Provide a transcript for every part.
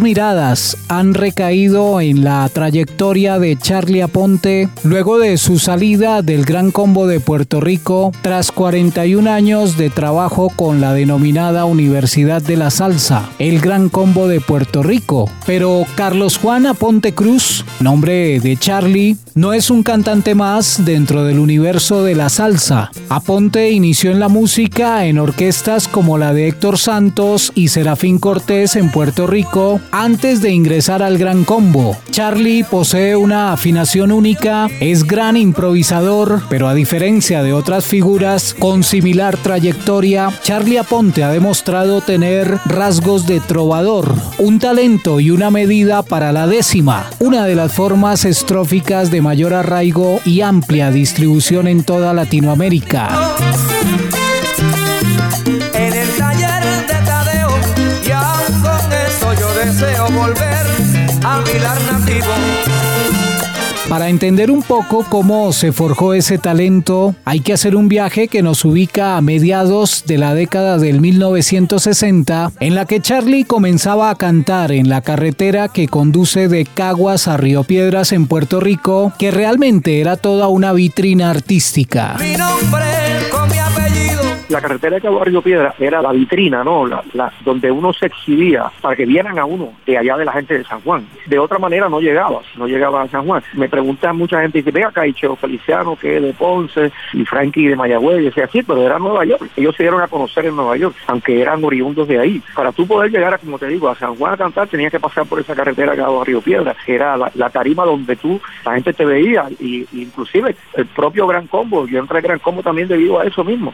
Miradas han recaído en la trayectoria de Charlie Aponte luego de su salida del Gran Combo de Puerto Rico tras 41 años de trabajo con la denominada Universidad de la Salsa, el Gran Combo de Puerto Rico. Pero Carlos Juan Aponte Cruz, nombre de Charlie, no es un cantante más dentro del universo de la salsa. Aponte inició en la música en orquestas como la de Héctor Santos y Serafín Cortés en Puerto Rico antes de ingresar al Gran Combo. Charlie posee una afinación única, es gran improvisador, pero a diferencia de otras figuras con similar trayectoria, Charlie Aponte ha demostrado tener rasgos de trovador, un talento y una medida para la décima, una de las formas estróficas de mayor arraigo y amplia distribución en toda Latinoamérica. Volver a nativo. Para entender un poco cómo se forjó ese talento, hay que hacer un viaje que nos ubica a mediados de la década del 1960, en la que Charlie comenzaba a cantar en la carretera que conduce de Caguas a Río Piedras en Puerto Rico, que realmente era toda una vitrina artística. Mi nombre la carretera de Cabo Río Piedra era la vitrina, ¿no? La, donde uno se exhibía para que vieran a uno de allá de la gente de San Juan. De otra manera no llegaba, no llegaba a San Juan. Me preguntan mucha gente, dice, ve acá, y Cheo Feliciano, que de Ponce, y Frankie de Mayagüez, y decía, sí, pero era Nueva York. Ellos se dieron a conocer en Nueva York, aunque eran oriundos de ahí. Para tú poder llegar, a, como te digo, a San Juan a cantar, tenías que pasar por esa carretera de Cabo Río Piedra, que era la, tarima donde tú, la gente te veía, y, inclusive el propio Gran Combo, yo entré al Gran Combo también debido a eso mismo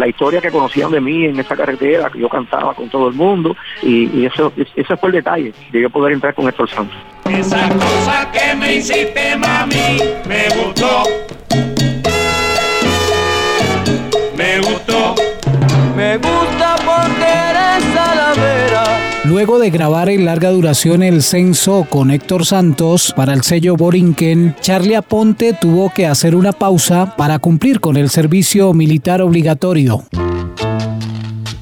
la historia que conocían de mí en esa carretera, que yo cantaba con todo el mundo, y, eso ese fue el detalle de yo poder entrar con Héctor Santos. Esa cosa que me hiciste, mami, me gustó. Luego de grabar en larga duración El Censo con Héctor Santos para el sello Borinquen, Charlie Aponte tuvo que hacer una pausa para cumplir con el servicio militar obligatorio.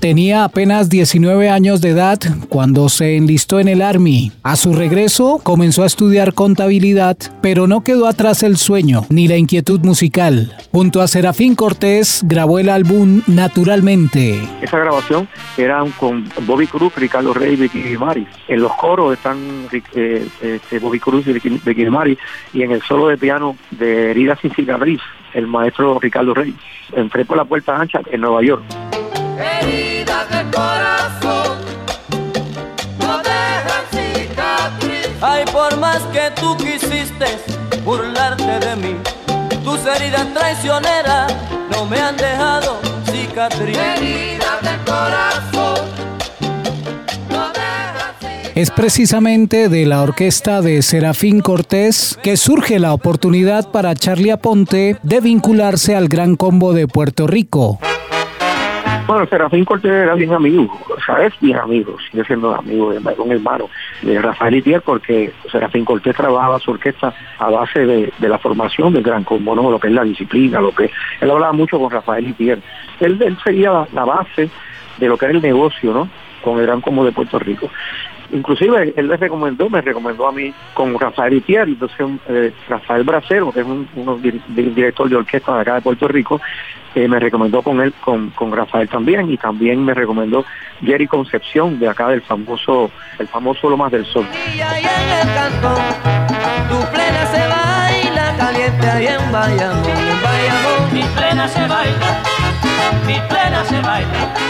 Tenía apenas 19 años de edad cuando se enlistó en el Army. A su regreso comenzó a estudiar contabilidad, pero no quedó atrás el sueño ni la inquietud musical. Junto a Serafín Cortés grabó el álbum Naturalmente. Esa grabación era con Bobby Cruz, Ricardo Rey y Mari. En los coros están eh, este, Bobby Cruz y Vicky Mari y en el solo de piano de Herida sin cicatriz, el maestro Ricardo Rey. Entré por la puerta ancha en Nueva York heridas del corazón no dejan cicatriz. Ay, por más que tú quisiste burlarte de mí, tus heridas traicioneras no me han dejado cicatriz. Heridas del corazón. Es precisamente de la orquesta de Serafín Cortés que surge la oportunidad para Charlie Aponte de vincularse al Gran Combo de Puerto Rico. Bueno, Serafín Cortés era bien amigo, o sea, es bien amigo, sigue siendo amigo de un hermano de Rafael Itier, porque Serafín Cortés trabajaba su orquesta a base de, la formación del gran combo, lo que es la disciplina, lo que él hablaba mucho con Rafael Itier. Él, él seguía la, base de lo que era el negocio, ¿no? Con el Gran Combo de Puerto Rico. Inclusive él le recomendó, me recomendó a mí con Rafael Itier, entonces eh, Rafael Bracero, que es un, director de orquesta de acá de Puerto Rico, eh, me recomendó con él, con, con Rafael también, y también me recomendó Jerry Concepción, de acá del famoso, el famoso Lomas del Sol. tu plena se baila caliente ahí en Bayamón, mi plena se baila, mi plena se baila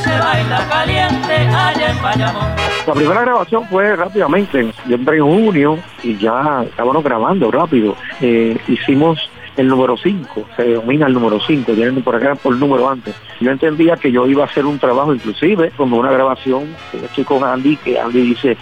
Se baila caliente allá en Bayamón. La primera grabación fue rápidamente, yo entré en junio y ya estábamos grabando rápido. Eh, hicimos el número 5, se denomina el número 5, vienen por acá por el número antes. Yo entendía que yo iba a hacer un trabajo inclusive, como una grabación, estoy con Andy, que Andy dice,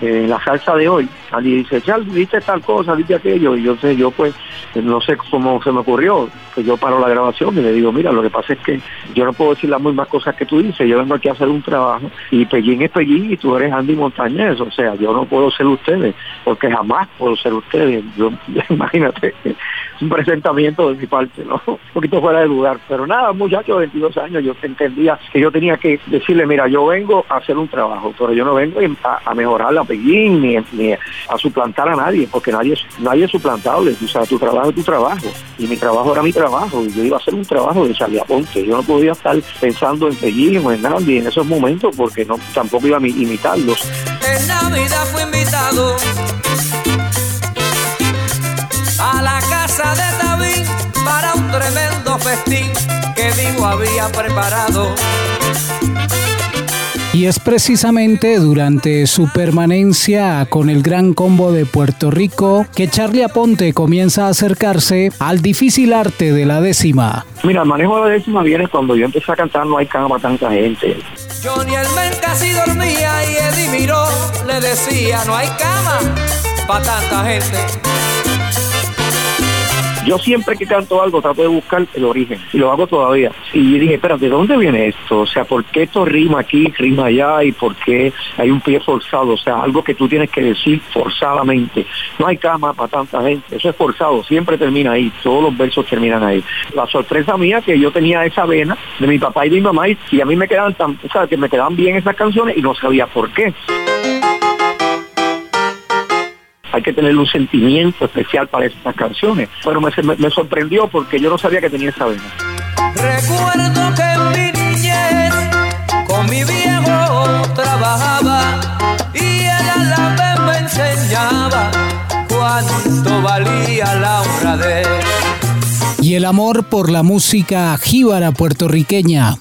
eh, la salsa de hoy, Andy dice, viste tal cosa, viste aquello, y yo sé, yo pues, no sé cómo se me ocurrió, que yo paro la grabación y le digo, mira, lo que pasa es que yo no puedo decir las mismas cosas que tú dices, yo vengo aquí a hacer un trabajo, y Pellín es Pellín y tú eres Andy Montañez, o sea, yo no puedo ser ustedes, porque jamás puedo ser ustedes, yo, imagínate, un presentamiento de mi parte, ¿no? Un poquito fuera de lugar, pero nada, muchacho de 22 años, yo entendía que yo tenía que decirle, mira, yo vengo a hacer un trabajo, pero yo no vengo a, a mejorar la Pellín ni, ni a suplantar a nadie, porque nadie, nadie es suplantable. O sea, tu trabajo es tu trabajo. Y mi trabajo era mi trabajo. Y yo iba a hacer un trabajo de salir a Ponte. Yo no podía estar pensando en Pellín o en nadie en esos momentos porque no tampoco iba a imitarlos. En Navidad fue invitado a la casa de David para un tremendo festín que Vivo había preparado. Y es precisamente durante su permanencia con el Gran Combo de Puerto Rico que Charlie Aponte comienza a acercarse al difícil arte de la décima. Mira, el manejo de la décima viene cuando yo empecé a cantar No hay cama para tanta gente. Johnny el men casi dormía y Eddie Miró le decía No hay cama para tanta gente. Yo siempre que canto algo trato de buscar el origen y lo hago todavía. Y dije, espera, ¿de dónde viene esto? O sea, ¿por qué esto rima aquí, rima allá y por qué hay un pie forzado? O sea, algo que tú tienes que decir forzadamente. No hay cama para tanta gente, eso es forzado, siempre termina ahí, todos los versos terminan ahí. La sorpresa mía que yo tenía esa vena de mi papá y de mi mamá y, a mí me quedaban tan, o sea, que me quedaban bien esas canciones y no sabía por qué hay que tener un sentimiento especial para estas canciones. Pero me, me, sorprendió porque yo no sabía que tenía esa vena. Recuerdo que en mi niñez con mi viejo trabajaba y él a la vez me enseñaba cuánto valía la honradez. Y el amor por la música jíbara puertorriqueña.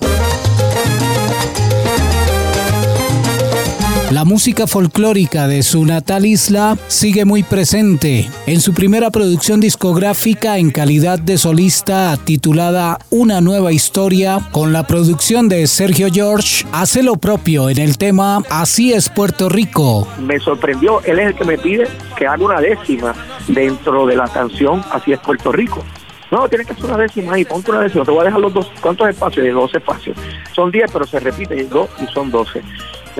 La música folclórica de su natal isla sigue muy presente. En su primera producción discográfica en calidad de solista titulada Una nueva historia, con la producción de Sergio George, hace lo propio en el tema Así es Puerto Rico. Me sorprendió, él es el que me pide que haga una décima dentro de la canción Así es Puerto Rico. No, tienes que hacer una décima ahí, ponte una décima. Te voy a dejar los dos. ¿Cuántos espacios? De dos espacios. Son 10, pero se repite, dos y son 12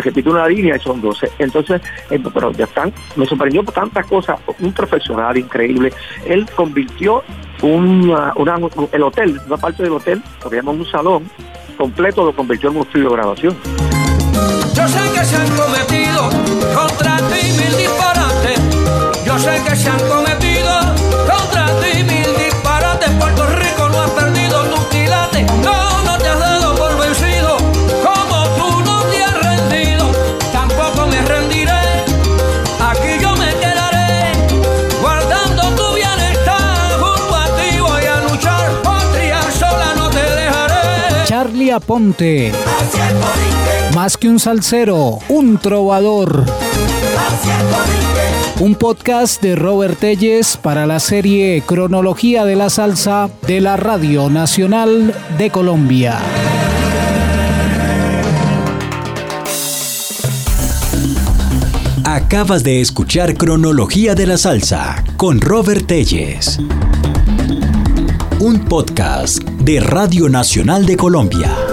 se repite una línea y son 12. Entonces, eh, pero ya están, me sorprendió por tantas cosas, un profesional increíble. Él convirtió una, el hotel, una parte del hotel, lo que llamamos un salón, completo lo convirtió en un estudio de grabación. Yo sé que se han cometido contra ti mil disparates. Yo sé que se han cometido Charlie Aponte. Más que un salsero, un trovador. Un podcast de Robert Telles para la serie Cronología de la Salsa de la Radio Nacional de Colombia. Acabas de escuchar Cronología de la Salsa con Robert Telles. Un podcast de Radio Nacional de Colombia.